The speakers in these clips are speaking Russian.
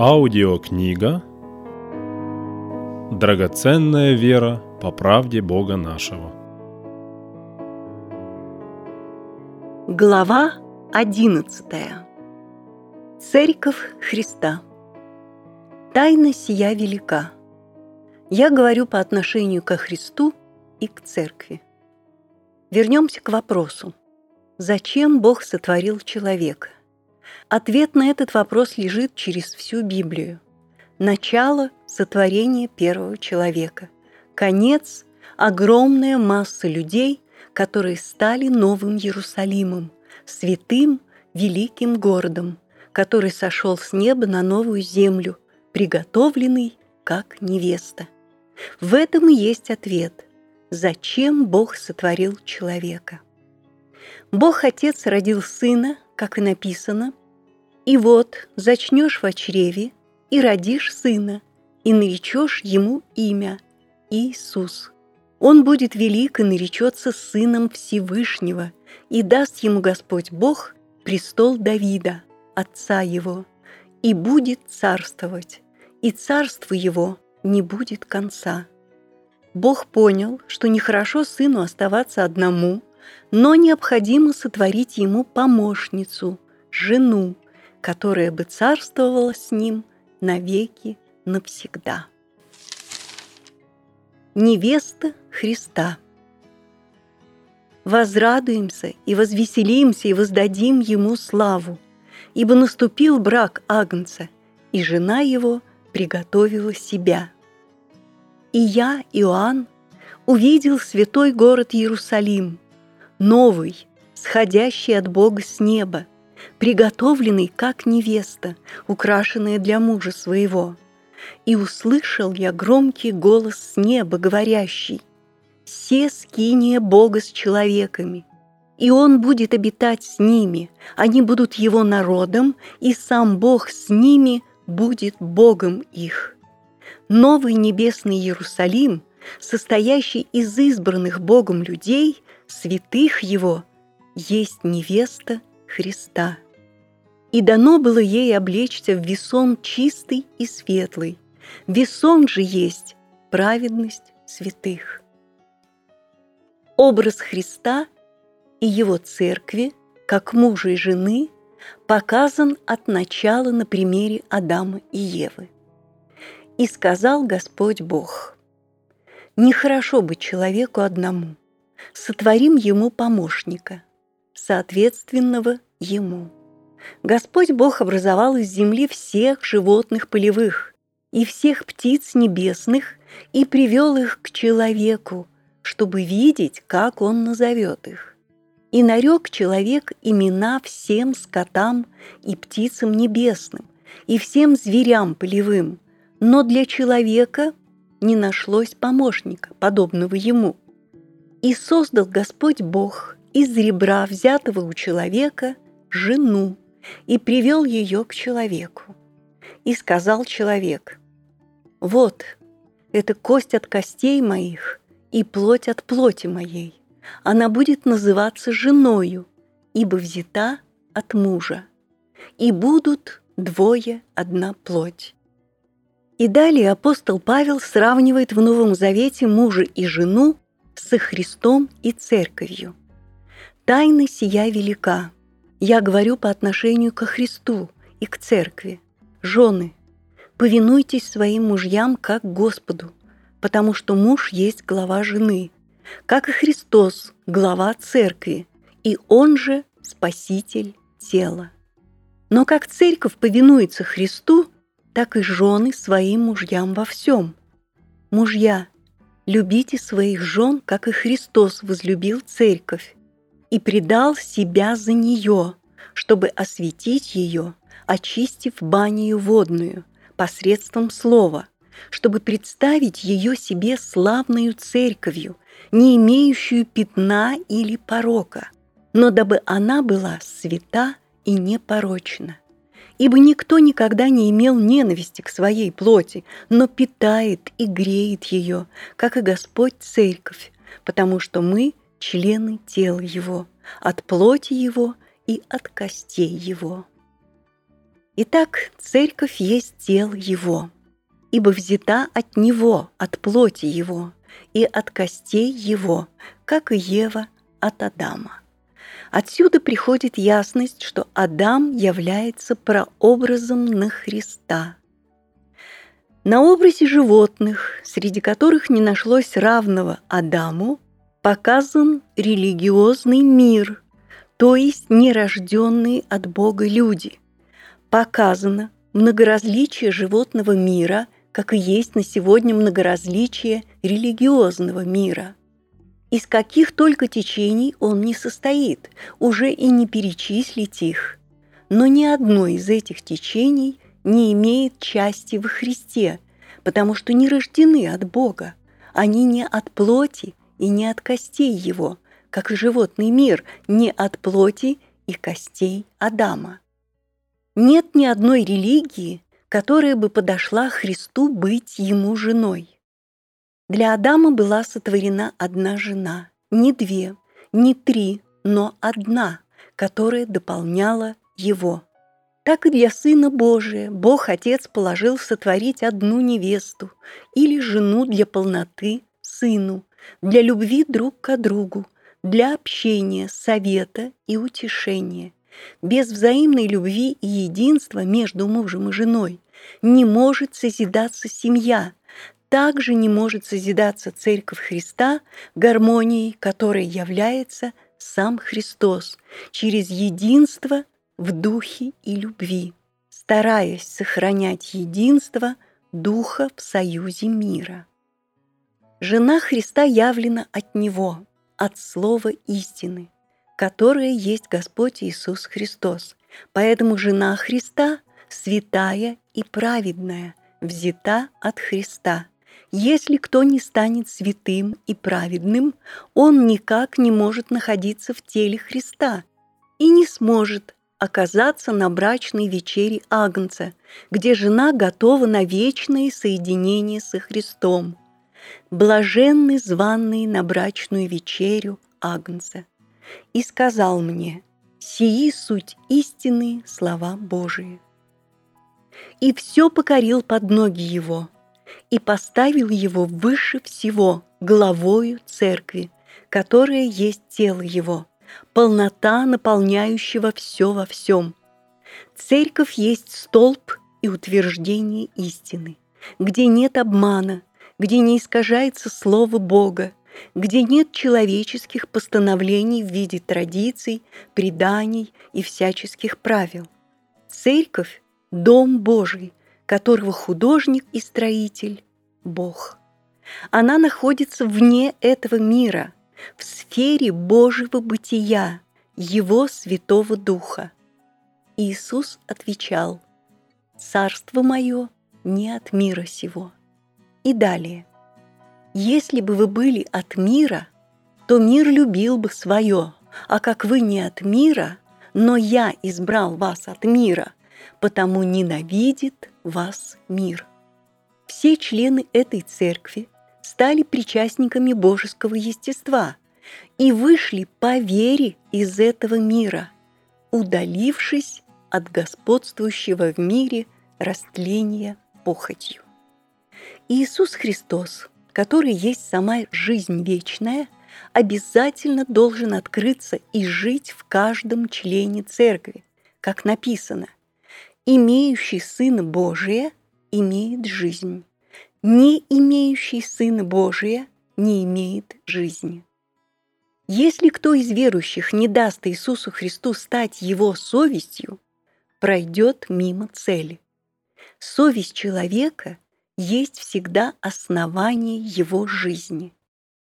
Аудиокнига «Драгоценная вера по правде Бога нашего». Глава 11. Церковь Христа. Тайна сия велика. Я говорю по отношению ко Христу и к Церкви. Вернемся к вопросу. Зачем Бог сотворил человека? Ответ на этот вопрос лежит через всю Библию. Начало – сотворения первого человека. Конец – огромная масса людей, которые стали новым Иерусалимом, святым, великим городом, который сошел с неба на новую землю, приготовленный как невеста. В этом и есть ответ – зачем Бог сотворил человека. Бог Отец родил Сына, как и написано – и вот зачнешь в чреве и родишь сына, и наречешь ему имя Иисус. Он будет велик и наречется сыном Всевышнего, и даст ему Господь Бог престол Давида, отца его, и будет царствовать, и царство его не будет конца. Бог понял, что нехорошо сыну оставаться одному, но необходимо сотворить ему помощницу, жену, которая бы царствовала с ним навеки навсегда. Невеста Христа. Возрадуемся и возвеселимся и воздадим Ему славу, ибо наступил брак Агнца, и жена его приготовила себя. И я, Иоанн, увидел святой город Иерусалим, новый, сходящий от Бога с неба – приготовленный как невеста, украшенная для мужа своего. И услышал я громкий голос с неба, говорящий, «Все скиния Бога с человеками, и Он будет обитать с ними, они будут Его народом, и сам Бог с ними будет Богом их». Новый небесный Иерусалим, состоящий из избранных Богом людей, святых Его, есть невеста Христа. И дано было ей облечься в весон чистый и светлый. Весон же есть праведность святых. Образ Христа и Его Церкви, как мужа и жены, показан от начала на примере Адама и Евы. И сказал Господь Бог, «Нехорошо быть человеку одному, сотворим ему помощника, соответственного ему». Господь Бог образовал из земли всех животных полевых и всех птиц небесных и привел их к человеку, чтобы видеть, как он назовет их. И нарек человек имена всем скотам и птицам небесным, и всем зверям полевым, но для человека не нашлось помощника, подобного ему. И создал Господь Бог из ребра, взятого у человека, жену, и привел ее к человеку. И сказал человек, «Вот, это кость от костей моих и плоть от плоти моей. Она будет называться женою, ибо взята от мужа. И будут двое одна плоть». И далее апостол Павел сравнивает в Новом Завете мужа и жену со Христом и Церковью. Тайна сия велика – я говорю по отношению ко Христу и к Церкви. Жены, повинуйтесь своим мужьям как Господу, потому что муж есть глава жены, как и Христос – глава Церкви, и Он же – Спаситель тела. Но как Церковь повинуется Христу, так и жены своим мужьям во всем. Мужья, любите своих жен, как и Христос возлюбил Церковь и предал себя за нее, чтобы осветить ее, очистив банию водную посредством слова, чтобы представить ее себе славную церковью, не имеющую пятна или порока, но дабы она была свята и непорочна. Ибо никто никогда не имел ненависти к своей плоти, но питает и греет ее, как и Господь церковь, потому что мы – члены тела его, от плоти его и от костей его. Итак, церковь есть тело Его, ибо взята от Него, от плоти Его и от костей Его, как и Ева от Адама. Отсюда приходит ясность, что Адам является прообразом на Христа. На образе животных, среди которых не нашлось равного Адаму, показан религиозный мир, то есть нерожденные от Бога люди. Показано многоразличие животного мира, как и есть на сегодня многоразличие религиозного мира. Из каких только течений он не состоит, уже и не перечислить их. Но ни одно из этих течений не имеет части во Христе, потому что не рождены от Бога. Они не от плоти и не от костей Его, как животный мир, не от плоти и костей Адама. Нет ни одной религии, которая бы подошла Христу быть ему женой. Для Адама была сотворена одна жена, не две, не три, но одна, которая дополняла его. Так и для Сына Божия Бог Отец положил сотворить одну невесту или жену для полноты Сыну, для любви друг к другу, для общения, совета и утешения. Без взаимной любви и единства между мужем и женой не может созидаться семья, также не может созидаться Церковь Христа гармонией, которой является сам Христос через единство в духе и любви, стараясь сохранять единство духа в союзе мира. Жена Христа явлена от Него, от Слова истины, которое есть Господь Иисус Христос. Поэтому жена Христа святая и праведная, взята от Христа – если кто не станет святым и праведным, он никак не может находиться в теле Христа и не сможет оказаться на брачной вечере Агнца, где жена готова на вечное соединение со Христом. Блаженны званные на брачную вечерю Агнца. И сказал мне, сии суть истины слова Божии. И все покорил под ноги его – и поставил его выше всего главою церкви, которая есть тело его, полнота наполняющего все во всем. Церковь есть столб и утверждение истины, где нет обмана, где не искажается слово Бога, где нет человеческих постановлений в виде традиций, преданий и всяческих правил. Церковь – дом Божий, которого художник и строитель – Бог. Она находится вне этого мира, в сфере Божьего бытия, Его Святого Духа. Иисус отвечал, «Царство мое не от мира сего». И далее, «Если бы вы были от мира, то мир любил бы свое, а как вы не от мира, но я избрал вас от мира, потому ненавидит вас мир. Все члены этой церкви стали причастниками божеского естества и вышли по вере из этого мира, удалившись от господствующего в мире растления похотью. Иисус Христос, который есть сама жизнь вечная, обязательно должен открыться и жить в каждом члене церкви, как написано имеющий Сына Божия имеет жизнь, не имеющий Сына Божия не имеет жизни. Если кто из верующих не даст Иисусу Христу стать его совестью, пройдет мимо цели. Совесть человека есть всегда основание его жизни.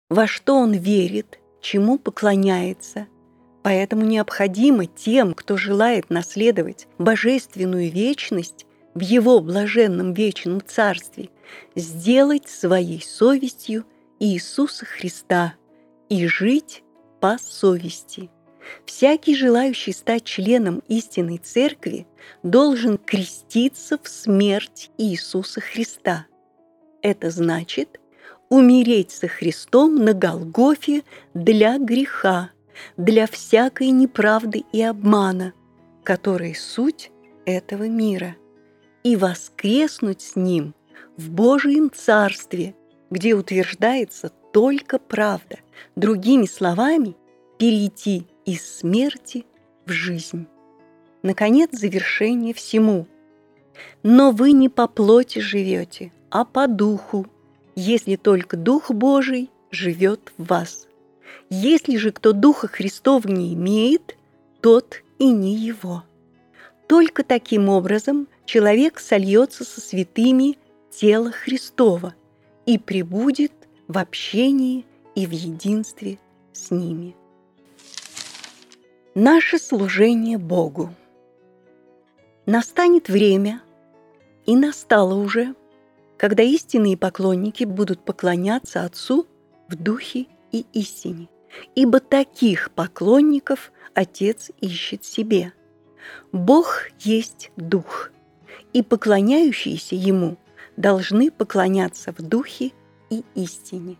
Во что он верит, чему поклоняется – Поэтому необходимо тем, кто желает наследовать божественную вечность в его блаженном вечном царстве, сделать своей совестью Иисуса Христа и жить по совести. Всякий, желающий стать членом истинной церкви, должен креститься в смерть Иисуса Христа. Это значит умереть со Христом на Голгофе для греха – для всякой неправды и обмана, которой суть – этого мира и воскреснуть с Ним в Божьем Царстве, где утверждается только правда. Другими словами, перейти из смерти в жизнь. Наконец, завершение всему. Но вы не по плоти живете, а по духу, если только Дух Божий живет в вас. Если же кто Духа Христова не имеет, тот и не его. Только таким образом человек сольется со святыми тела Христова и пребудет в общении и в единстве с ними. Наше служение Богу. Настанет время, и настало уже, когда истинные поклонники будут поклоняться Отцу в духе и истине, ибо таких поклонников Отец ищет себе. Бог есть Дух, и поклоняющиеся Ему должны поклоняться в духе и истине.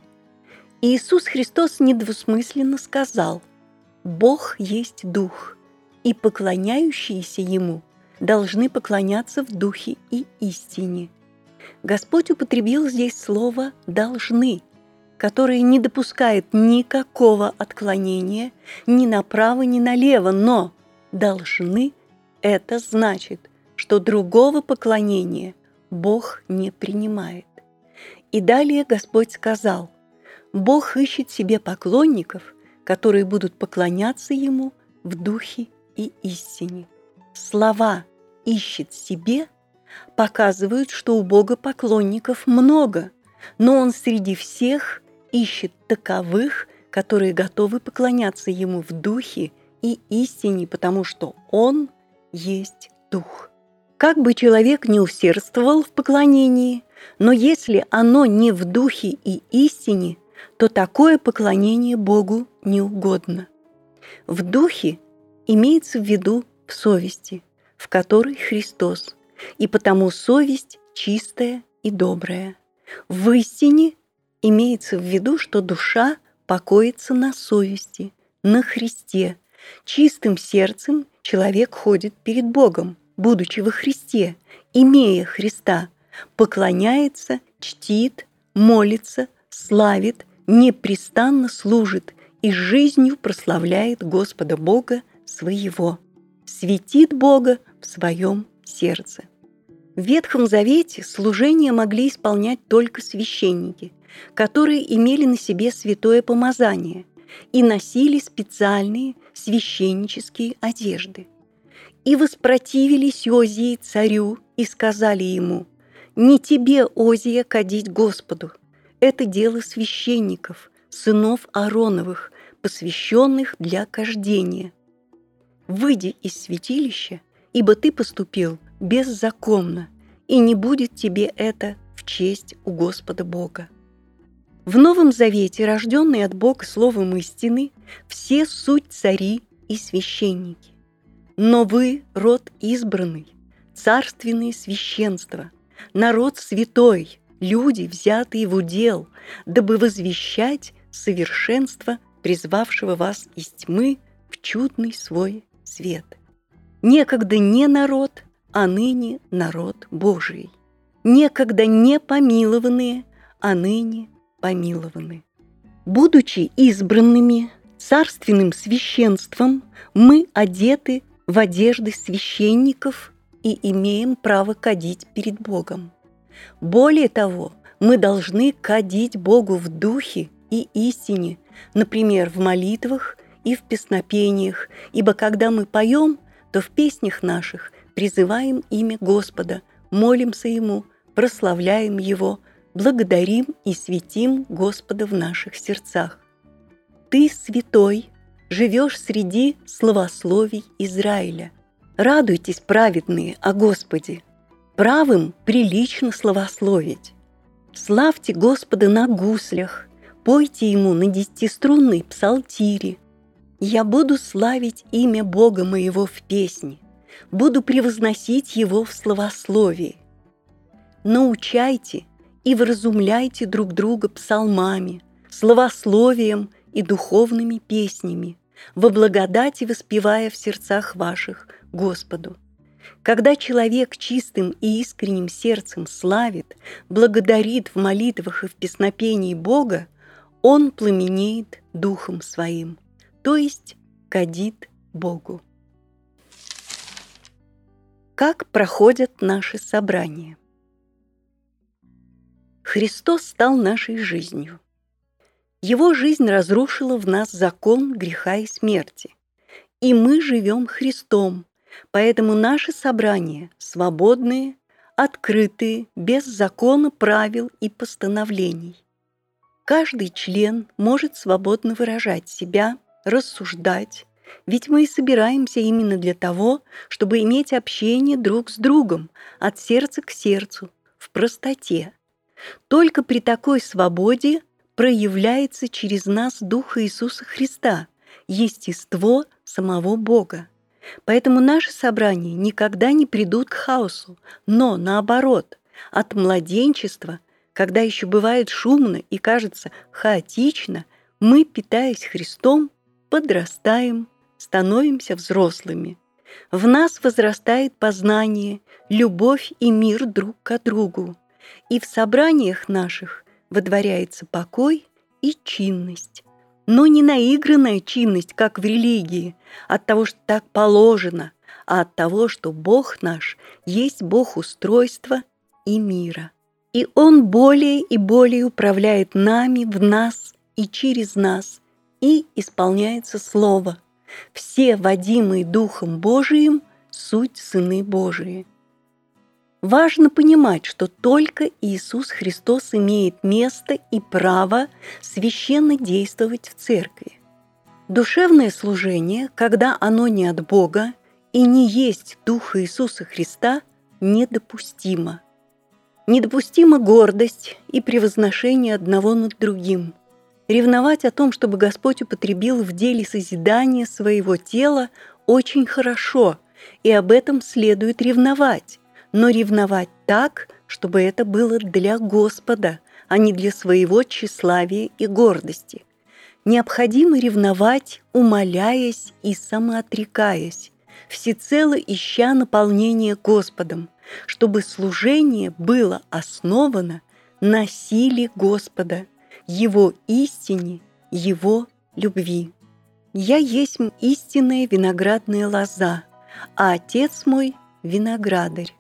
Иисус Христос недвусмысленно сказал «Бог есть Дух, и поклоняющиеся Ему должны поклоняться в духе и истине». Господь употребил здесь слово «должны», которое не допускает никакого отклонения ни направо, ни налево, но «должны» – это значит, что другого поклонения Бог не принимает. И далее Господь сказал, Бог ищет себе поклонников, которые будут поклоняться Ему в духе и истине. Слова «ищет себе» показывают, что у Бога поклонников много, но Он среди всех ищет таковых, которые готовы поклоняться Ему в духе и истине, потому что Он есть Дух. Как бы человек не усердствовал в поклонении, но если оно не в духе и истине, то такое поклонение Богу не угодно. В духе имеется в виду в совести, в которой Христос, и потому совесть чистая и добрая. В истине имеется в виду, что душа покоится на совести, на Христе. Чистым сердцем человек ходит перед Богом, будучи во Христе, имея Христа, поклоняется, чтит, молится, славит, непрестанно служит и жизнью прославляет Господа Бога своего, светит Бога в своем сердце. В Ветхом Завете служение могли исполнять только священники, которые имели на себе святое помазание и носили специальные священнические одежды. И воспротивились Озии царю и сказали ему, «Не тебе, Озия, кадить Господу, это дело священников, сынов Аароновых, посвященных для кождения. Выйди из святилища, ибо ты поступил беззаконно, и не будет тебе это в честь у Господа Бога. В Новом Завете, рожденные от Бога словом истины, все суть цари и священники. Но вы – род избранный, царственное священство, народ святой, люди, взятые в удел, дабы возвещать совершенство призвавшего вас из тьмы в чудный свой свет. Некогда не народ, а ныне народ Божий. Некогда не помилованные, а ныне помилованы. Будучи избранными царственным священством, мы одеты в одежды священников и имеем право кадить перед Богом. Более того, мы должны кадить Богу в духе и истине, например, в молитвах и в песнопениях, ибо когда мы поем, то в песнях наших призываем имя Господа, молимся Ему, прославляем Его, благодарим и светим Господа в наших сердцах. Ты, святой, живешь среди словословий Израиля. Радуйтесь, праведные, о Господе – правым прилично словословить. Славьте Господа на гуслях, пойте Ему на десятиструнной псалтире. Я буду славить имя Бога моего в песне, буду превозносить Его в словословии. Научайте и вразумляйте друг друга псалмами, словословием и духовными песнями, во благодати воспевая в сердцах ваших Господу – Когда человек чистым и искренним сердцем славит, благодарит в молитвах и в песнопении Бога, он пламенеет духом своим, то есть кадит Богу. Как проходят наши собрания? Христос стал нашей жизнью. Его жизнь разрушила в нас закон греха и смерти. И мы живем Христом, поэтому наши собрания свободные, открытые, без закона, правил и постановлений. Каждый член может свободно выражать себя, рассуждать, ведь мы и собираемся именно для того, чтобы иметь общение друг с другом, от сердца к сердцу, в простоте. Только при такой свободе проявляется через нас Дух Иисуса Христа, естество самого Бога. Поэтому наши собрания никогда не придут к хаосу, но наоборот, от младенчества, когда еще бывает шумно и кажется хаотично, мы, питаясь Христом, подрастаем, становимся взрослыми. В нас возрастает познание, любовь и мир друг к другу. И в собраниях наших водворяется покой и чинность. Но не наигранная чинность, как в религии, от того, что так положено, а от того, что Бог наш есть Бог устройства и мира. И Он более и более управляет нами, в нас и через нас, и исполняется Слово. Все, водимые Духом Божиим, суть сыны Божии. Важно понимать, что только Иисус Христос имеет место и право священно действовать в церкви. Душевное служение, когда оно не от Бога и не есть Духа Иисуса Христа, недопустимо. Недопустима гордость и превозношение одного над другим. Ревновать о том, чтобы Господь употребил в деле созидания своего тела, очень хорошо, и об этом следует ревновать но ревновать так, чтобы это было для Господа, а не для своего тщеславия и гордости. Необходимо ревновать, умоляясь и самоотрекаясь, всецело ища наполнение Господом, чтобы служение было основано на силе Господа, Его истине, Его любви. «Я есть истинная виноградная лоза, а Отец мой – виноградарь.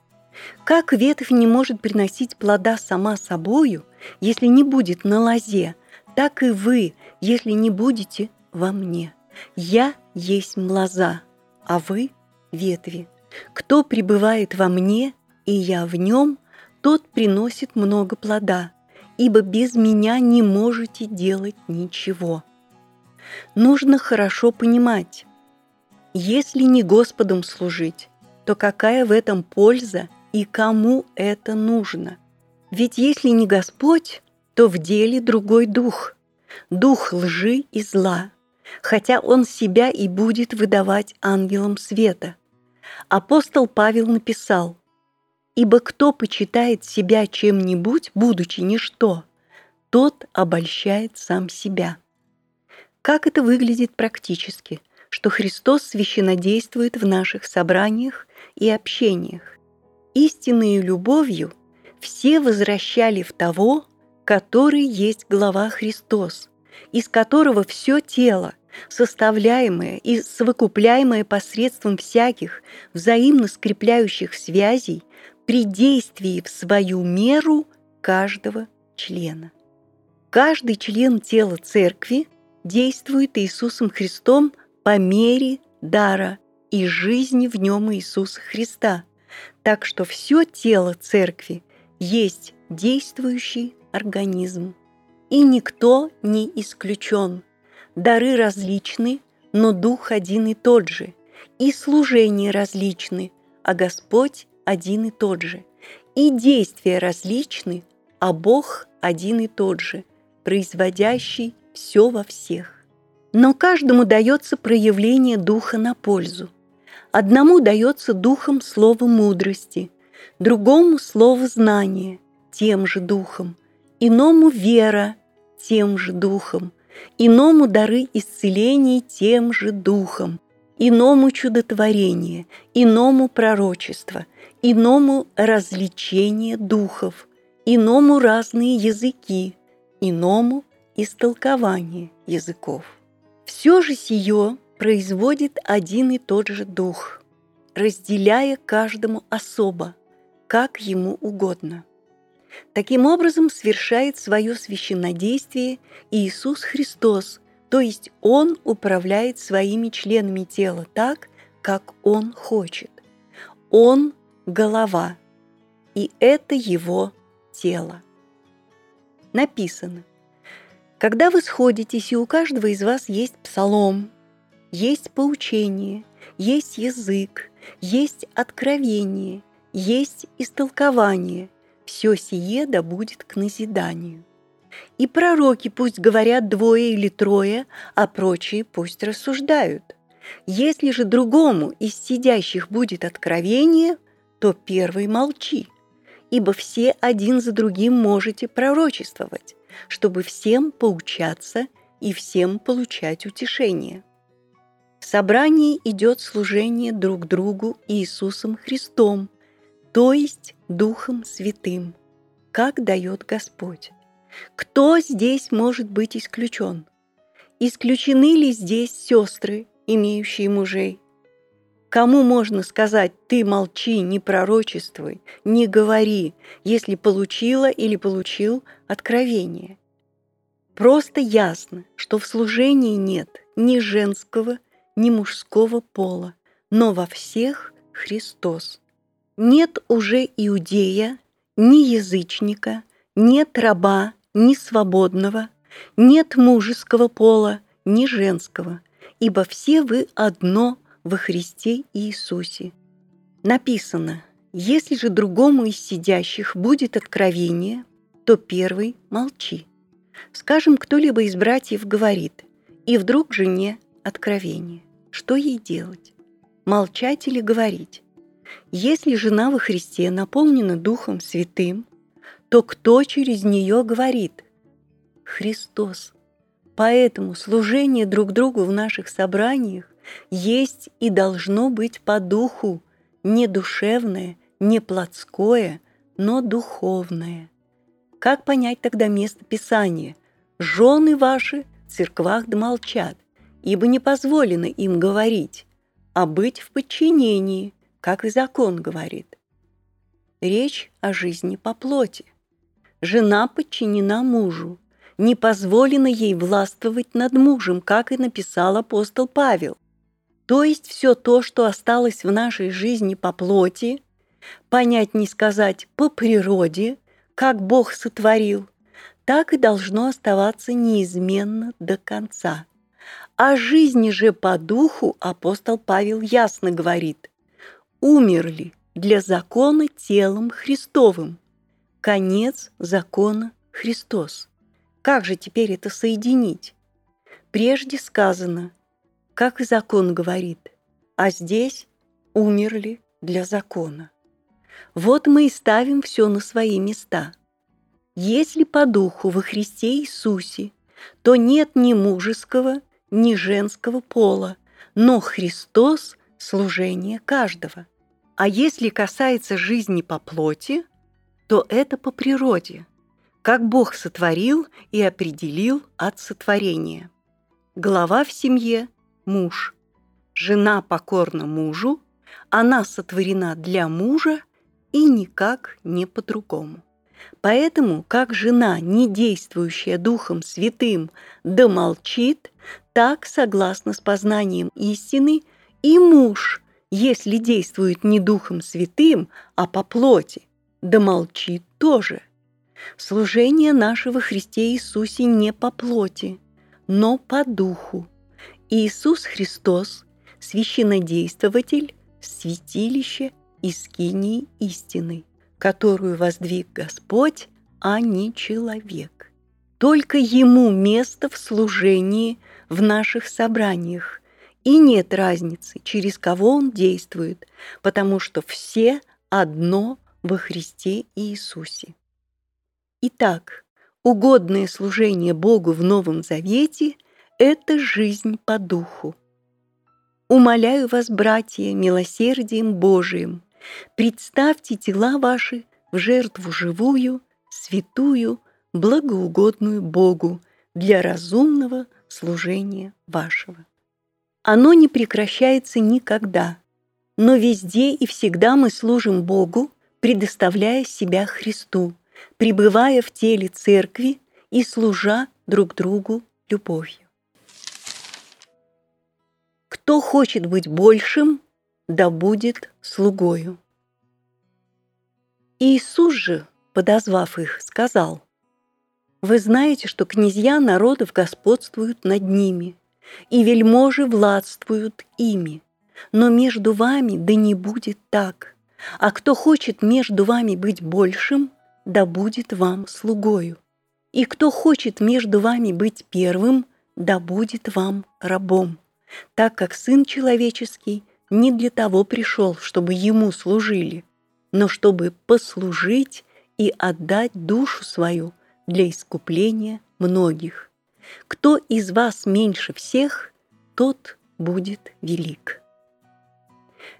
Как ветвь не может приносить плода сама собою, если не будет на лозе, так и вы, если не будете во мне. Я есть лоза, а вы – ветви. Кто пребывает во мне, и я в нем, тот приносит много плода, ибо без меня не можете делать ничего. Нужно хорошо понимать, если не Господом служить, то какая в этом польза – и кому это нужно. Ведь если не Господь, то в деле другой дух, дух лжи и зла, хотя он себя и будет выдавать ангелам света. Апостол Павел написал, «Ибо кто почитает себя чем-нибудь, будучи ничто, тот обольщает сам себя». Как это выглядит практически, что Христос священнодействует в наших собраниях и общениях? Истинной любовью все возвращали в того, который есть глава Христос, из которого все тело, составляемое и совокупляемое посредством всяких взаимно скрепляющих связей при действии в свою меру каждого члена. Каждый член тела церкви действует Иисусом Христом по мере дара и жизни в нем Иисуса Христа – так что все тело церкви есть действующий организм. И никто не исключен. Дары различны, но Дух один и тот же. И служения различны, а Господь один и тот же. И действия различны, а Бог один и тот же, производящий все во всех. Но каждому дается проявление Духа на пользу – Одному дается духом слово мудрости, другому слово знания, тем же духом, иному вера, тем же духом, иному дары исцелений тем же духом, иному чудотворение, иному пророчество, иному развлечение духов, иному разные языки, иному истолкование языков. Все же сие производит один и тот же дух, разделяя каждому особо, как ему угодно. Таким образом совершает свое священнодействие Иисус Христос, то есть Он управляет своими членами тела так, как Он хочет. Он – голова, и это Его тело. Написано, когда вы сходитесь, и у каждого из вас есть псалом, есть поучение, есть язык, есть откровение, есть истолкование, все сие да будет к назиданию. И пророки пусть говорят двое или трое, а прочие пусть рассуждают. Если же другому из сидящих будет откровение, то первый молчи, ибо все один за другим можете пророчествовать, чтобы всем поучаться и всем получать утешение. В собрании идет служение друг другу Иисусом Христом, то есть Духом Святым, как дает Господь. Кто здесь может быть исключен? Исключены ли здесь сестры, имеющие мужей? Кому можно сказать «ты молчи, не пророчествуй, не говори», если получила или получил откровение? Просто ясно, что в служении нет ни женского, ни мужского пола, но во всех Христос. Нет уже иудея, ни язычника, нет раба, ни свободного, нет мужеского пола, ни женского, ибо все вы одно во Христе Иисусе. Написано, если же другому из сидящих будет откровение, то первый молчи. Скажем, кто-либо из братьев говорит, и вдруг жене откровение. Что ей делать? Молчать или говорить? Если жена во Христе наполнена Духом Святым, то кто через нее говорит? Христос. Поэтому служение друг другу в наших собраниях есть и должно быть по духу, не душевное, не плотское, но духовное. Как понять тогда место Писания? «Жены ваши в церквах да молчат, ибо не позволено им говорить, а быть в подчинении, как и закон говорит». Речь о жизни по плоти – Жена подчинена мужу. Не позволено ей властвовать над мужем, как и написал апостол Павел. То есть все то, что осталось в нашей жизни по плоти, понять не сказать по природе, как Бог сотворил, так и должно оставаться неизменно до конца. О жизни же по духу апостол Павел ясно говорит «умерли для закона телом Христовым, Конец закона Христос. Как же теперь это соединить? Прежде сказано, как и закон говорит, а здесь умерли для закона. Вот мы и ставим все на свои места. Если по духу во Христе Иисусе, то нет ни мужеского, ни женского пола, но Христос – служение каждого. А если касается жизни по плоти, то это по природе, как Бог сотворил и определил от сотворения. Глава в семье – муж. Жена покорна мужу, она сотворена для мужа и никак не по-другому. Поэтому, как жена, не действующая Духом Святым, да молчит, так, согласно с познанием истины, и муж, если действует не Духом Святым, а по плоти, да молчит тоже. Служение нашего Христе Иисусе не по плоти, но по духу. Иисус Христос – священнодействователь, святилище и скинии истины, которую воздвиг Господь, а не человек. Только Ему место в служении в наших собраниях, и нет разницы, через кого Он действует, потому что все одно – во Христе Иисусе. Итак, угодное служение Богу в Новом Завете – это жизнь по духу. Умоляю вас, братья, милосердием Божиим, представьте тела ваши в жертву живую, святую, благоугодную Богу для разумного служения вашего. Оно не прекращается никогда, но везде и всегда мы служим Богу, предоставляя себя Христу, пребывая в теле Церкви и служа друг другу любовью. Кто хочет быть большим, да будет слугою. Иисус же, подозвав их, сказал, «Вы знаете, что князья народов господствуют над ними, и вельможи владствуют ими, но между вами да не будет так, а кто хочет между вами быть большим, да будет вам слугою, и кто хочет между вами быть первым, да будет вам рабом» так как Сын Человеческий не для того пришел, чтобы Ему служили, но чтобы послужить и отдать душу свою для искупления многих. Кто из вас меньше всех, тот будет велик.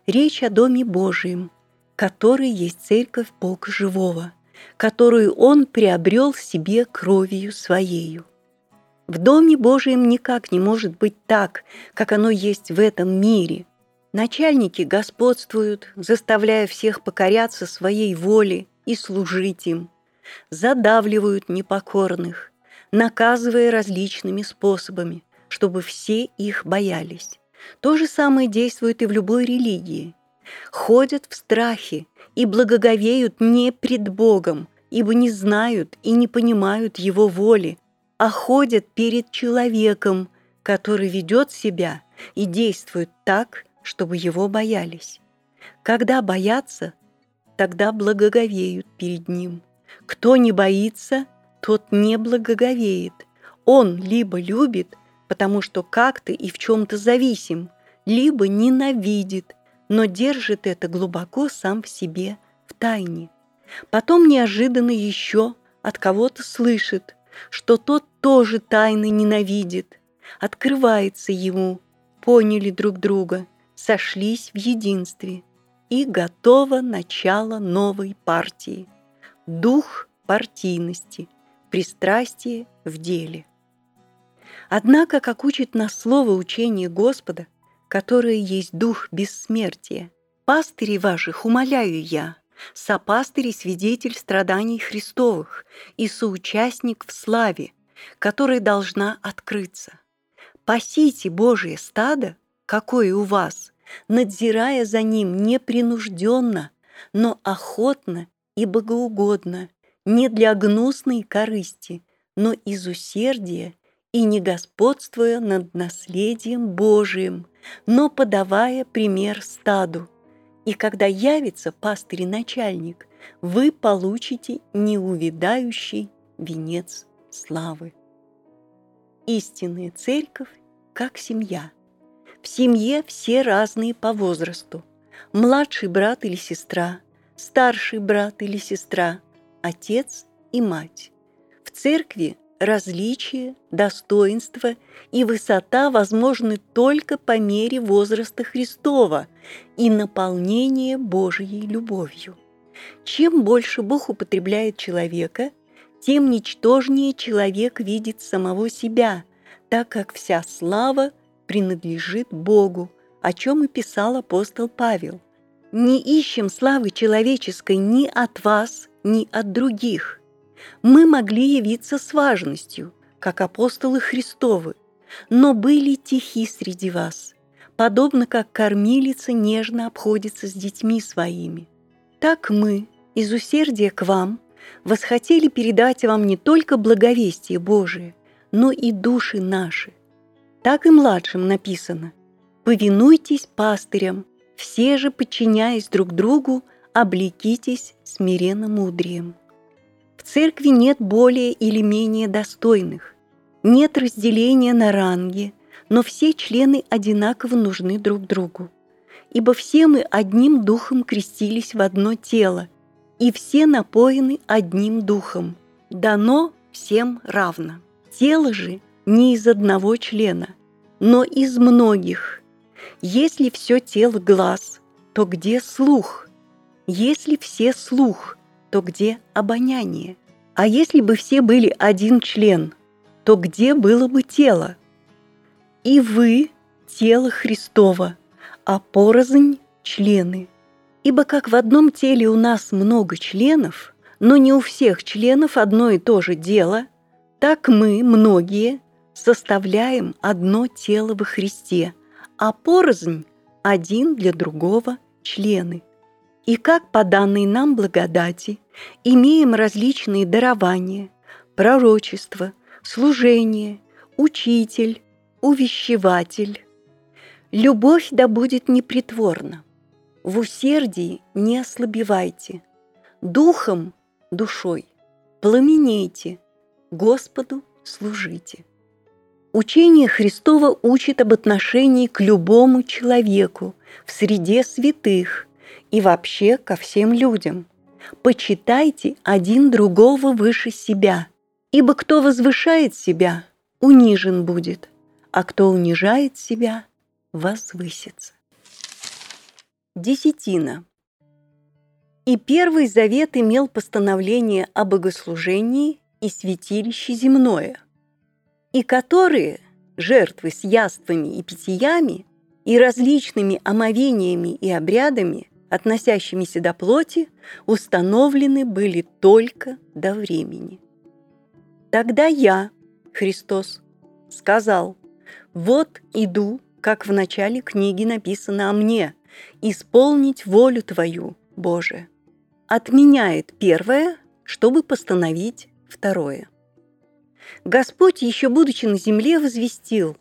Речь о Доме Божием, который есть Церковь Бога Живого, которую Он приобрел себе кровью Своею. В Доме Божьем никак не может быть так, как оно есть в этом мире. Начальники господствуют, заставляя всех покоряться своей воле и служить им, задавливают непокорных, наказывая различными способами, чтобы все их боялись. То же самое действует и в любой религии. Ходят в страхе и благоговеют не пред Богом, ибо не знают и не понимают Его воли, а ходят перед человеком, который ведет себя и действует так, чтобы его боялись. Когда боятся, тогда благоговеют перед ним. Кто не боится, тот не благоговеет. Он либо любит, потому что как-то и в чем-то зависим, либо ненавидит, но держит это глубоко сам в себе, в тайне. Потом неожиданно еще от кого-то слышит, что тот тоже тайны ненавидит. Открывается ему, поняли друг друга, сошлись в единстве. И готово начало новой партии. Дух партийности, пристрастие в деле. Однако, как учит нас слово учение Господа, которое есть дух бессмертия, пастырей ваших умоляю я, сопастырь и свидетель страданий Христовых и соучастник в славе, которая должна открыться. Пасите Божие стадо, какое у вас, надзирая за ним непринужденно, но охотно и богоугодно, не для гнусной корысти, но из усердия и не господствуя над наследием Божиим, но подавая пример стаду, и когда явится пастырь начальник, вы получите неувидающий венец славы. Истинная церковь как семья. В семье все разные по возрасту. Младший брат или сестра, старший брат или сестра, отец и мать. В церкви различия, достоинства и высота возможны только по мере возраста Христова и наполнения Божьей любовью. Чем больше Бог употребляет человека, тем ничтожнее человек видит самого себя, так как вся слава принадлежит Богу, о чем и писал апостол Павел. «Не ищем славы человеческой ни от вас, ни от других, мы могли явиться с важностью, как апостолы Христовы, но были тихи среди вас, подобно как кормилица нежно обходится с детьми своими. Так мы, из усердия к вам, восхотели передать вам не только благовестие Божие, но и души наши. Так и младшим написано «Повинуйтесь пастырям, все же, подчиняясь друг другу, облекитесь смиренно мудрием». В церкви нет более или менее достойных, нет разделения на ранги, но все члены одинаково нужны друг другу. Ибо все мы одним духом крестились в одно тело, и все напоены одним духом. Дано всем равно. Тело же не из одного члена, но из многих. Если все тело глаз, то где слух? Если все слух, то где обоняние? А если бы все были один член, то где было бы тело? И вы – тело Христова, а порознь – члены. Ибо как в одном теле у нас много членов, но не у всех членов одно и то же дело, так мы, многие, составляем одно тело во Христе, а порознь – один для другого члены. И как по данной нам благодати имеем различные дарования, пророчество, служение, учитель, увещеватель. Любовь да будет непритворна. В усердии не ослабевайте. Духом, душой, пламенейте, Господу служите. Учение Христова учит об отношении к любому человеку в среде святых и вообще ко всем людям. Почитайте один другого выше себя, ибо кто возвышает себя, унижен будет, а кто унижает себя, возвысится. Десятина. И Первый Завет имел постановление о богослужении и святилище земное – и которые жертвы с яствами и питьями и различными омовениями и обрядами, относящимися до плоти, установлены были только до времени. Тогда я, Христос, сказал, «Вот иду, как в начале книги написано о мне, исполнить волю Твою, Боже». Отменяет первое, чтобы постановить второе. Господь, еще будучи на земле, возвестил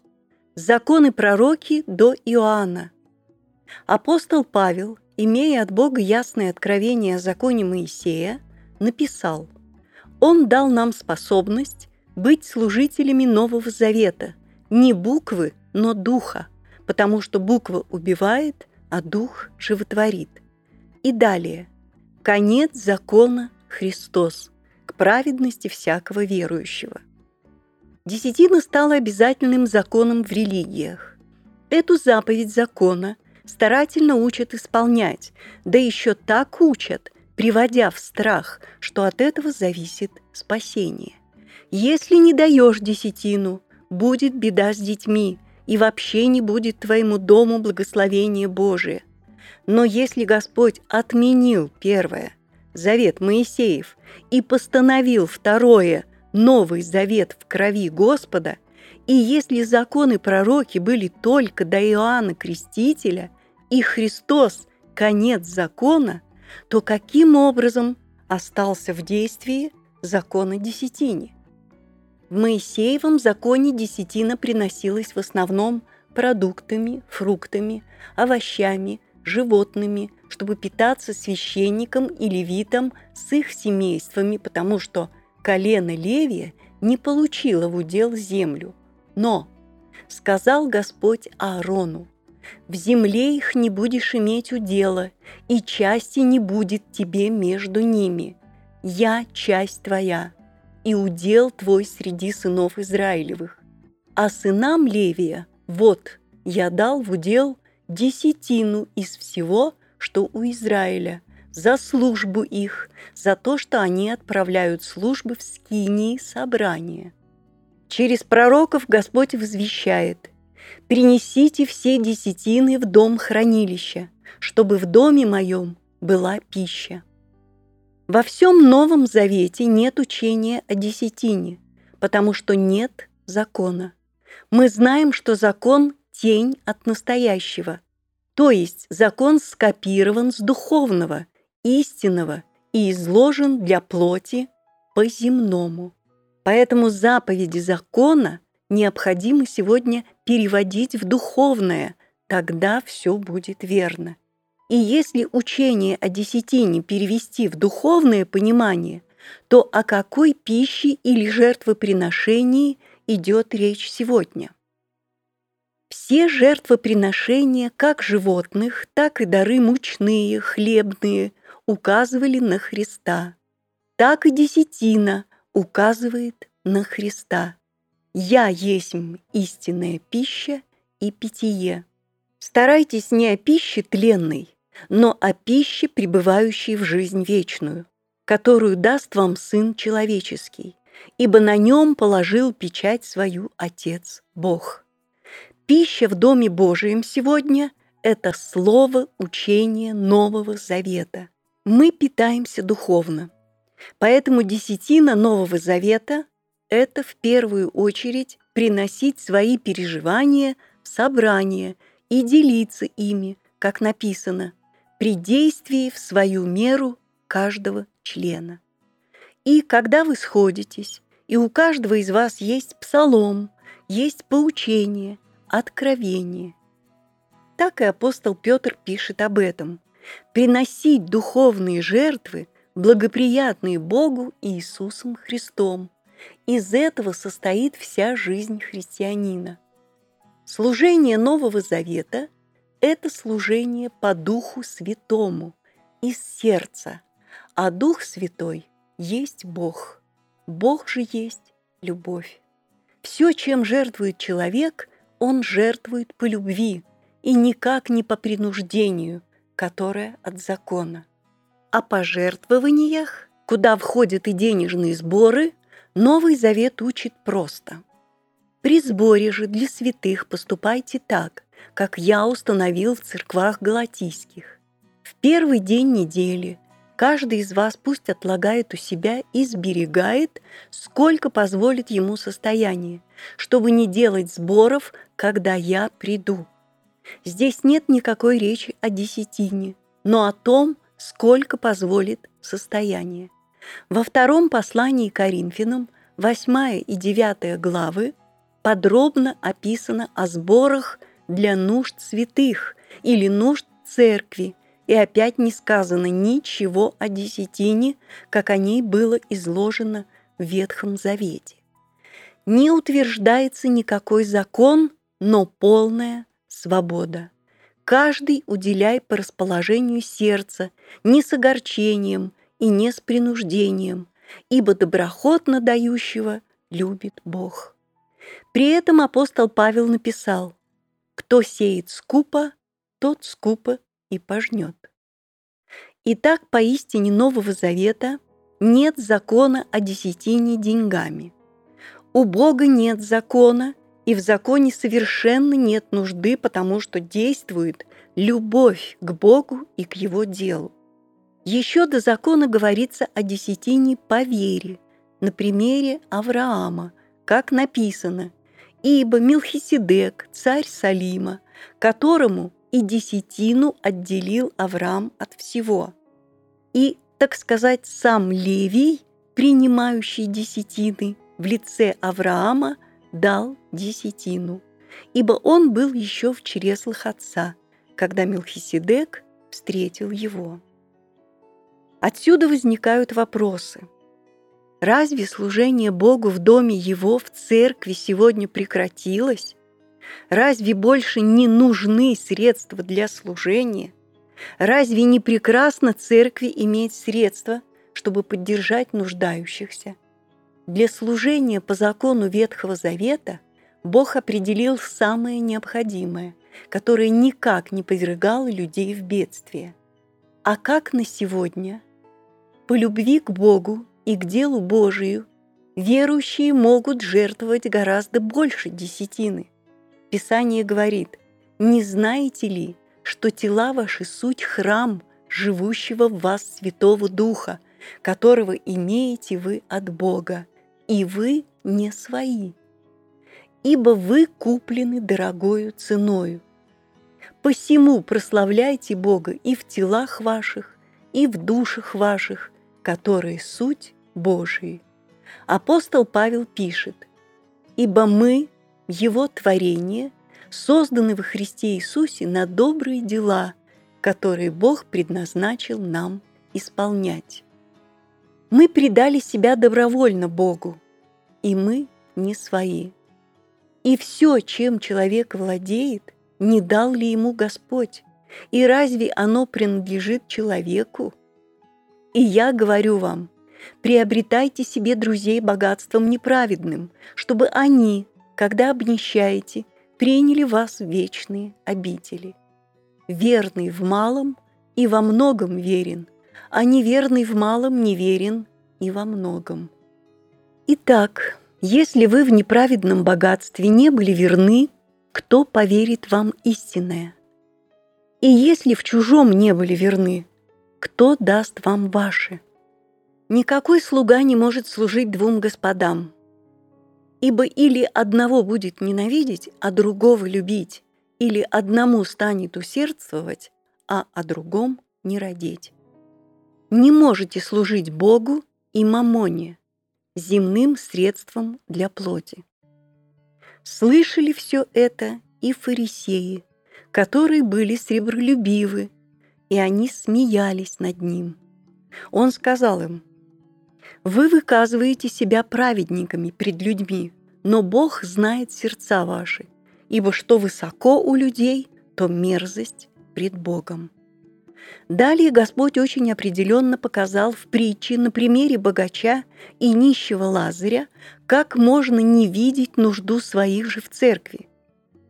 законы пророки до Иоанна. Апостол Павел, имея от Бога ясное откровение о законе Моисея, написал «Он дал нам способность быть служителями Нового Завета, не буквы, но духа, потому что буква убивает, а дух животворит». И далее «Конец закона Христос, к праведности всякого верующего». Десятина стала обязательным законом в религиях. Эту заповедь закона старательно учат исполнять, да еще так учат, приводя в страх, что от этого зависит спасение. Если не даешь десятину, будет беда с детьми, и вообще не будет твоему дому благословения Божие. Но если Господь отменил первое, завет Моисеев, и постановил второе, Новый Завет в крови Господа, и если законы пророки были только до Иоанна Крестителя, и Христос – конец закона, то каким образом остался в действии закон о десятине? В Моисеевом законе десятина приносилась в основном продуктами, фруктами, овощами, животными, чтобы питаться священникам и левитам с их семействами, потому что – колено Левия не получило в удел землю. Но, сказал Господь Аарону, в земле их не будешь иметь удела, и части не будет тебе между ними. Я часть твоя, и удел твой среди сынов Израилевых. А сынам Левия, вот, я дал в удел десятину из всего, что у Израиля – за службу их, за то, что они отправляют службы в скинии собрания. Через пророков Господь возвещает «Принесите все десятины в дом хранилища, чтобы в доме моем была пища». Во всем Новом Завете нет учения о десятине, потому что нет закона. Мы знаем, что закон – тень от настоящего, то есть закон скопирован с духовного – истинного и изложен для плоти по-земному. Поэтому заповеди закона необходимо сегодня переводить в духовное, тогда все будет верно. И если учение о десятине перевести в духовное понимание, то о какой пище или жертвоприношении идет речь сегодня? Все жертвоприношения, как животных, так и дары мучные, хлебные, указывали на Христа. Так и десятина указывает на Христа. «Я есть истинная пища и питье». Старайтесь не о пище тленной, но о пище, пребывающей в жизнь вечную, которую даст вам Сын Человеческий, ибо на нем положил печать свою Отец Бог. Пища в Доме Божием сегодня – это слово учения Нового Завета. Мы питаемся духовно. Поэтому десятина Нового Завета – это в первую очередь приносить свои переживания в собрание и делиться ими, как написано, при действии в свою меру каждого члена. И когда вы сходитесь, и у каждого из вас есть псалом, есть поучение, откровение. Так и апостол Петр пишет об этом. Приносить духовные жертвы, благоприятные Богу и Иисусом Христом. Из этого состоит вся жизнь христианина. Служение Нового Завета – это служение по Духу Святому, из сердца, а Дух Святой есть Бог. Бог же есть любовь. Все, чем жертвует человек, он жертвует по любви и никак не по принуждению, которое от закона. О пожертвованиях, куда входят и денежные сборы, Новый Завет учит просто. При сборе же для святых поступайте так, как я установил в церквах галатийских. В первый день недели каждый из вас пусть отлагает у себя и сберегает, сколько позволит ему состояние, чтобы не делать сборов, когда я приду. Здесь нет никакой речи о десятине, но о том, сколько позволит состояние. Во втором послании Коринфянам, 8 и 9 главы, подробно описано о сборах для нужд святых или нужд церкви, и опять не сказано ничего о десятине, как о ней было изложено в Ветхом Завете. Не утверждается никакой закон, но полная свобода. Каждый уделяй по расположению сердца, не с огорчением и не с принуждением, ибо доброхотно дающего любит Бог. При этом апостол Павел написал, «Кто сеет скупо, тот скупо и пожнет. Итак, поистине Нового Завета нет закона о десятине деньгами. У Бога нет закона, и в законе совершенно нет нужды, потому что действует любовь к Богу и к Его делу. Еще до закона говорится о десятине по вере, на примере Авраама, как написано, «Ибо Милхиседек, царь Салима, которому и десятину отделил Авраам от всего. И, так сказать, сам Левий, принимающий десятины, в лице Авраама дал десятину, ибо он был еще в чреслах отца, когда Мелхиседек встретил его. Отсюда возникают вопросы. Разве служение Богу в доме Его, в церкви сегодня прекратилось? Разве больше не нужны средства для служения? Разве не прекрасно церкви иметь средства, чтобы поддержать нуждающихся? Для служения по закону Ветхого Завета Бог определил самое необходимое, которое никак не повергало людей в бедствие. А как на сегодня? По любви к Богу и к делу Божию верующие могут жертвовать гораздо больше десятины – Писание говорит, «Не знаете ли, что тела ваши суть храм живущего в вас Святого Духа, которого имеете вы от Бога, и вы не свои, ибо вы куплены дорогою ценою. Посему прославляйте Бога и в телах ваших, и в душах ваших, которые суть Божии. Апостол Павел пишет, «Ибо мы его творение созданы во Христе Иисусе на добрые дела, которые Бог предназначил нам исполнять. Мы предали себя добровольно Богу, и мы не свои. И все, чем человек владеет, не дал ли ему Господь? И разве оно принадлежит человеку? И я говорю вам, приобретайте себе друзей богатством неправедным, чтобы они, когда обнищаете, приняли вас в вечные обители. Верный в малом и во многом верен, а неверный в малом неверен и во многом. Итак, если вы в неправедном богатстве не были верны, кто поверит вам истинное? И если в чужом не были верны, кто даст вам ваше? Никакой слуга не может служить двум господам, ибо или одного будет ненавидеть, а другого любить, или одному станет усердствовать, а о другом не родить. Не можете служить Богу и мамоне, земным средством для плоти. Слышали все это и фарисеи, которые были сребролюбивы, и они смеялись над ним. Он сказал им, «Вы выказываете себя праведниками пред людьми, но Бог знает сердца ваши, ибо что высоко у людей, то мерзость пред Богом». Далее Господь очень определенно показал в притче на примере богача и нищего Лазаря, как можно не видеть нужду своих же в церкви.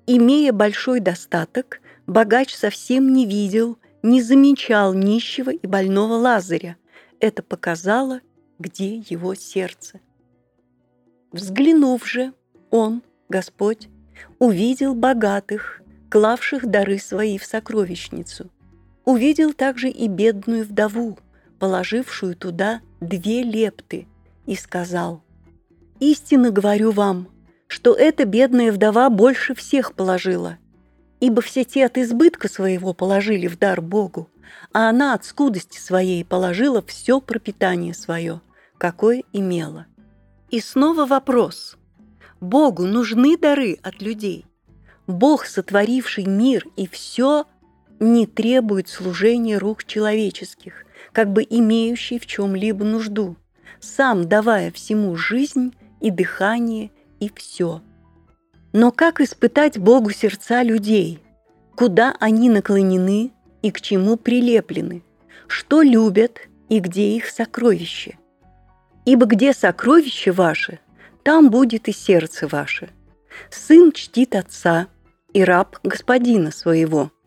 Имея большой достаток, богач совсем не видел, не замечал нищего и больного Лазаря. Это показало, где его сердце. Взглянув же, он, Господь, увидел богатых, клавших дары свои в сокровищницу – Увидел также и бедную вдову, положившую туда две лепты, и сказал, «Истинно говорю вам, что эта бедная вдова больше всех положила, ибо все те от избытка своего положили в дар Богу, а она от скудости своей положила все пропитание свое, какое имела». И снова вопрос. Богу нужны дары от людей. Бог, сотворивший мир и все не требует служения рук человеческих, как бы имеющий в чем-либо нужду, сам давая всему жизнь и дыхание и все. Но как испытать Богу сердца людей? Куда они наклонены и к чему прилеплены? Что любят и где их сокровище? Ибо где сокровище ваше, там будет и сердце ваше. Сын чтит отца и раб господина своего –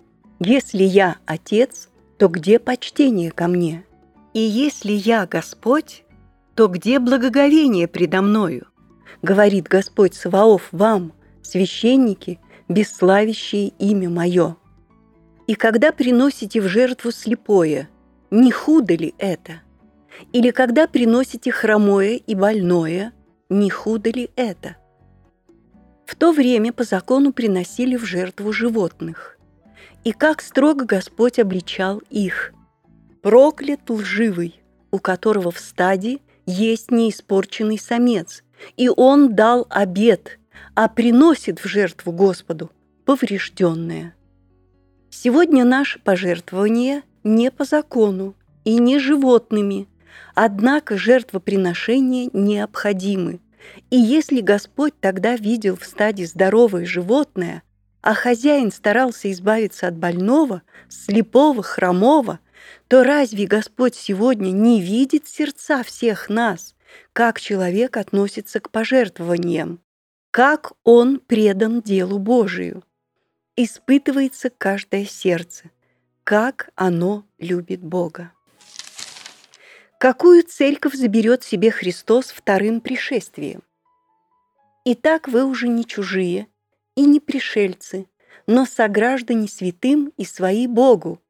если я Отец, то где почтение ко мне? И если я Господь, то где благоговение предо мною? Говорит Господь Саваоф вам, священники, бесславящие имя мое. И когда приносите в жертву слепое, не худо ли это? Или когда приносите хромое и больное, не худо ли это? В то время по закону приносили в жертву животных – и как строго Господь обличал их. Проклят лживый, у которого в стаде есть неиспорченный самец, и он дал обед, а приносит в жертву Господу поврежденное. Сегодня наше пожертвование не по закону и не животными, однако жертвоприношения необходимы. И если Господь тогда видел в стаде здоровое животное, а хозяин старался избавиться от больного, слепого, хромого, то разве Господь сегодня не видит сердца всех нас, как человек относится к пожертвованиям, как он предан делу Божию? Испытывается каждое сердце, как оно любит Бога. Какую церковь заберет себе Христос вторым пришествием? Итак, вы уже не чужие – и не пришельцы, но сограждане святым и свои Богу,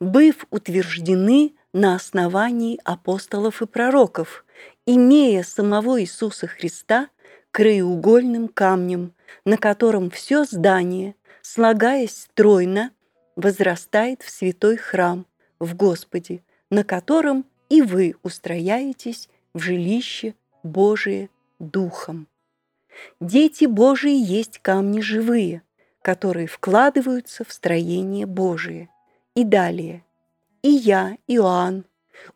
быв утверждены на основании апостолов и пророков, имея самого Иисуса Христа краеугольным камнем, на котором все здание, слагаясь стройно, возрастает в святой храм в Господе, на котором и вы устрояетесь в жилище Божие Духом. Дети Божии есть камни живые, которые вкладываются в строение Божие. И далее. И я, Иоанн,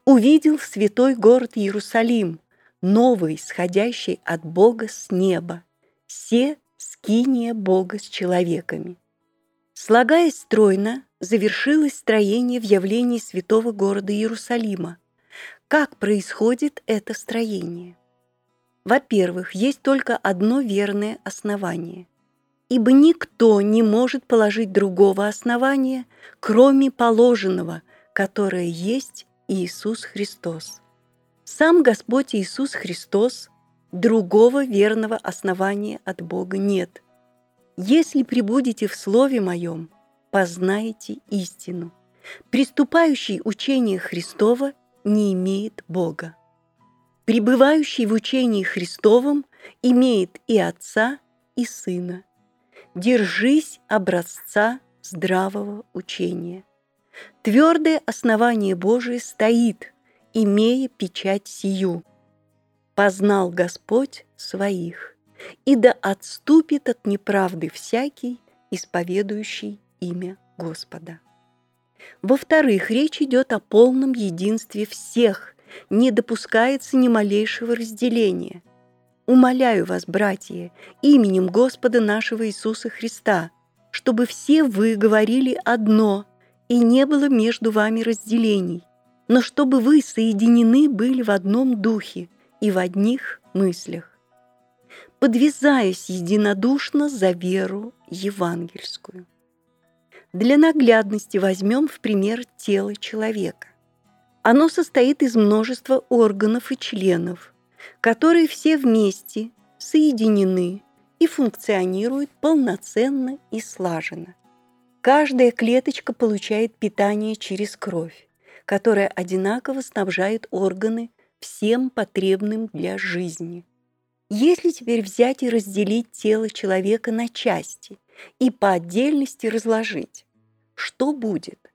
увидел святой город Иерусалим, новый, сходящий от Бога с неба, все скиния Бога с человеками. Слагаясь стройно, завершилось строение в явлении святого города Иерусалима. Как происходит это строение? Во-первых, есть только одно верное основание. ибо никто не может положить другого основания, кроме положенного, которое есть Иисус Христос. Сам Господь Иисус Христос другого верного основания от Бога нет. Если прибудете в Слове Моем, познаете истину. Приступающий учение Христова не имеет Бога. Пребывающий в учении Христовом имеет и Отца, и Сына. Держись образца здравого учения. Твердое основание Божие стоит, имея печать сию. Познал Господь своих, и да отступит от неправды всякий, исповедующий имя Господа. Во-вторых, речь идет о полном единстве всех, не допускается ни малейшего разделения. Умоляю вас, братья, именем Господа нашего Иисуса Христа, чтобы все вы говорили одно, и не было между вами разделений, но чтобы вы соединены были в одном духе и в одних мыслях, подвязаясь единодушно за веру евангельскую. Для наглядности возьмем в пример тело человека. Оно состоит из множества органов и членов, которые все вместе соединены и функционируют полноценно и слаженно. Каждая клеточка получает питание через кровь, которая одинаково снабжает органы всем потребным для жизни. Если теперь взять и разделить тело человека на части и по отдельности разложить, что будет?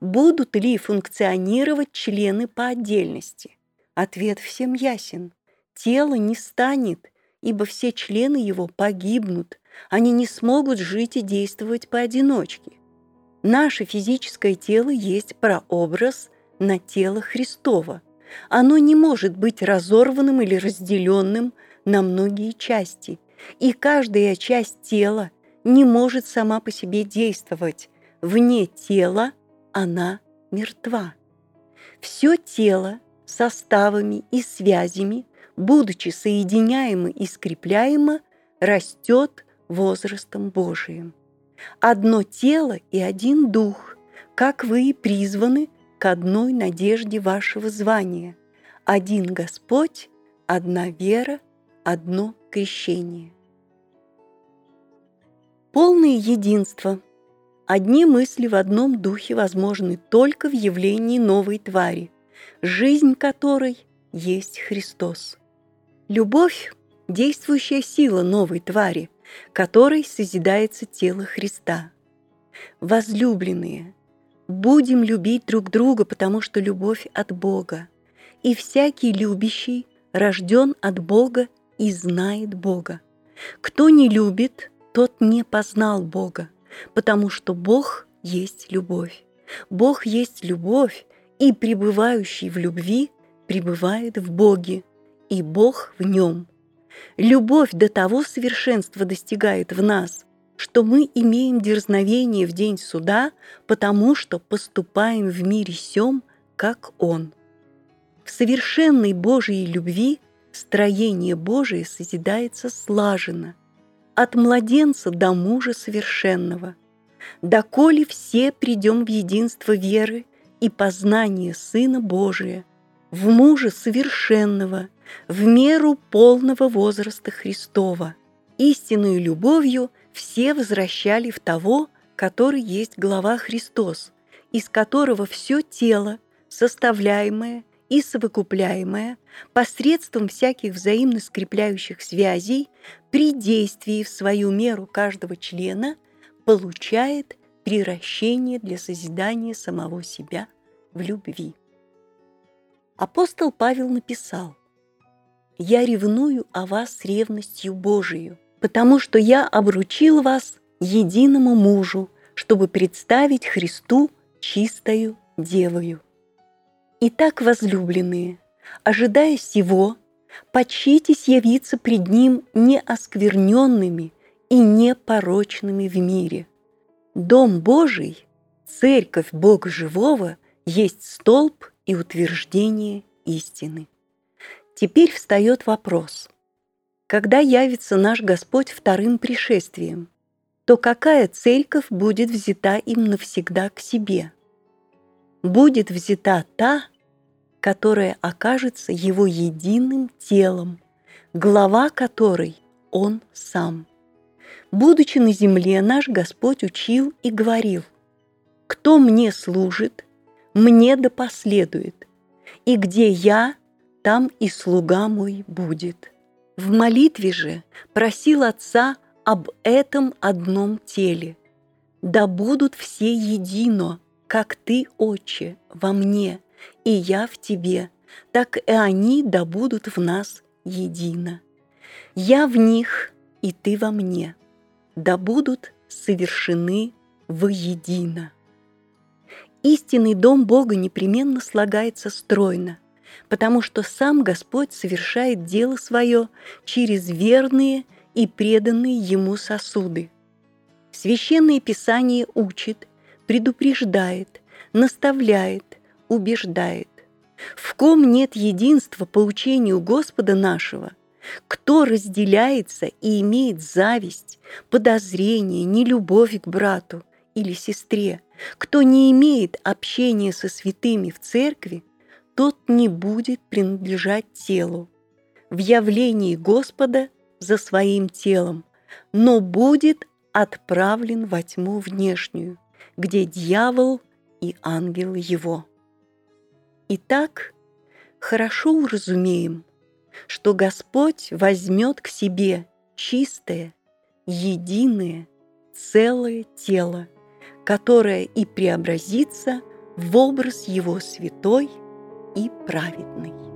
Будут ли функционировать члены по отдельности? Ответ всем ясен. Тело не станет, ибо все члены его погибнут. Они не смогут жить и действовать поодиночке. Наше физическое тело есть прообраз на тело Христова. Оно не может быть разорванным или разделенным на многие части, и каждая часть тела не может сама по себе действовать, вне тела она мертва. Все тело составами и связями, будучи соединяемо и скрепляемо, растет возрастом Божиим. Одно тело и один дух, как вы и призваны к одной надежде вашего звания. Один Господь, одна вера, одно крещение. Полное единство – Одни мысли в одном духе возможны только в явлении новой твари, жизнь которой есть Христос. Любовь – действующая сила новой твари, которой созидается тело Христа. Возлюбленные, будем любить друг друга, потому что любовь от Бога, и всякий любящий рожден от Бога и знает Бога. Кто не любит, тот не познал Бога, потому что Бог есть любовь. Бог есть любовь, и пребывающий в любви пребывает в Боге, и Бог в нем. Любовь до того совершенства достигает в нас, что мы имеем дерзновение в день суда, потому что поступаем в мире сем, как Он. В совершенной Божьей любви строение Божие созидается слаженно – от младенца до мужа совершенного, доколе все придем в единство веры и познание Сына Божия, в мужа совершенного, в меру полного возраста Христова. Истинную любовью все возвращали в того, который есть глава Христос, из которого все тело, составляемое и совокупляемое посредством всяких взаимно скрепляющих связей при действии в свою меру каждого члена получает приращение для созидания самого себя в любви. Апостол Павел написал, «Я ревную о вас ревностью Божию, потому что я обручил вас единому мужу, чтобы представить Христу чистою девою». Итак, возлюбленные, ожидая сего, почитесь явиться пред Ним неоскверненными и непорочными в мире. Дом Божий, Церковь Бога Живого, есть столб и утверждение истины. Теперь встает вопрос, когда явится наш Господь вторым пришествием? то какая церковь будет взята им навсегда к себе? Будет взята та, которая окажется его единым телом, глава которой он сам. Будучи на земле, наш Господь учил и говорил, «Кто мне служит, мне да последует, и где я, там и слуга мой будет». В молитве же просил Отца об этом одном теле. Да будут все едино, как Ты, Отче, во мне, и я в Тебе, так и они да будут в нас едино. Я в них, и Ты во мне, да будут совершены воедино. Истинный дом Бога непременно слагается стройно, потому что сам Господь совершает дело свое через верные и преданные Ему сосуды. Священное Писание учит, предупреждает, наставляет, убеждает. В ком нет единства по учению Господа нашего, кто разделяется и имеет зависть, подозрение, нелюбовь к брату или сестре, кто не имеет общения со святыми в церкви, тот не будет принадлежать телу. В явлении Господа – за своим телом, но будет отправлен во тьму внешнюю, где дьявол и ангелы его. Итак, хорошо уразумеем, что Господь возьмет к себе чистое, единое, целое тело, которое и преобразится в образ Его святой и праведный.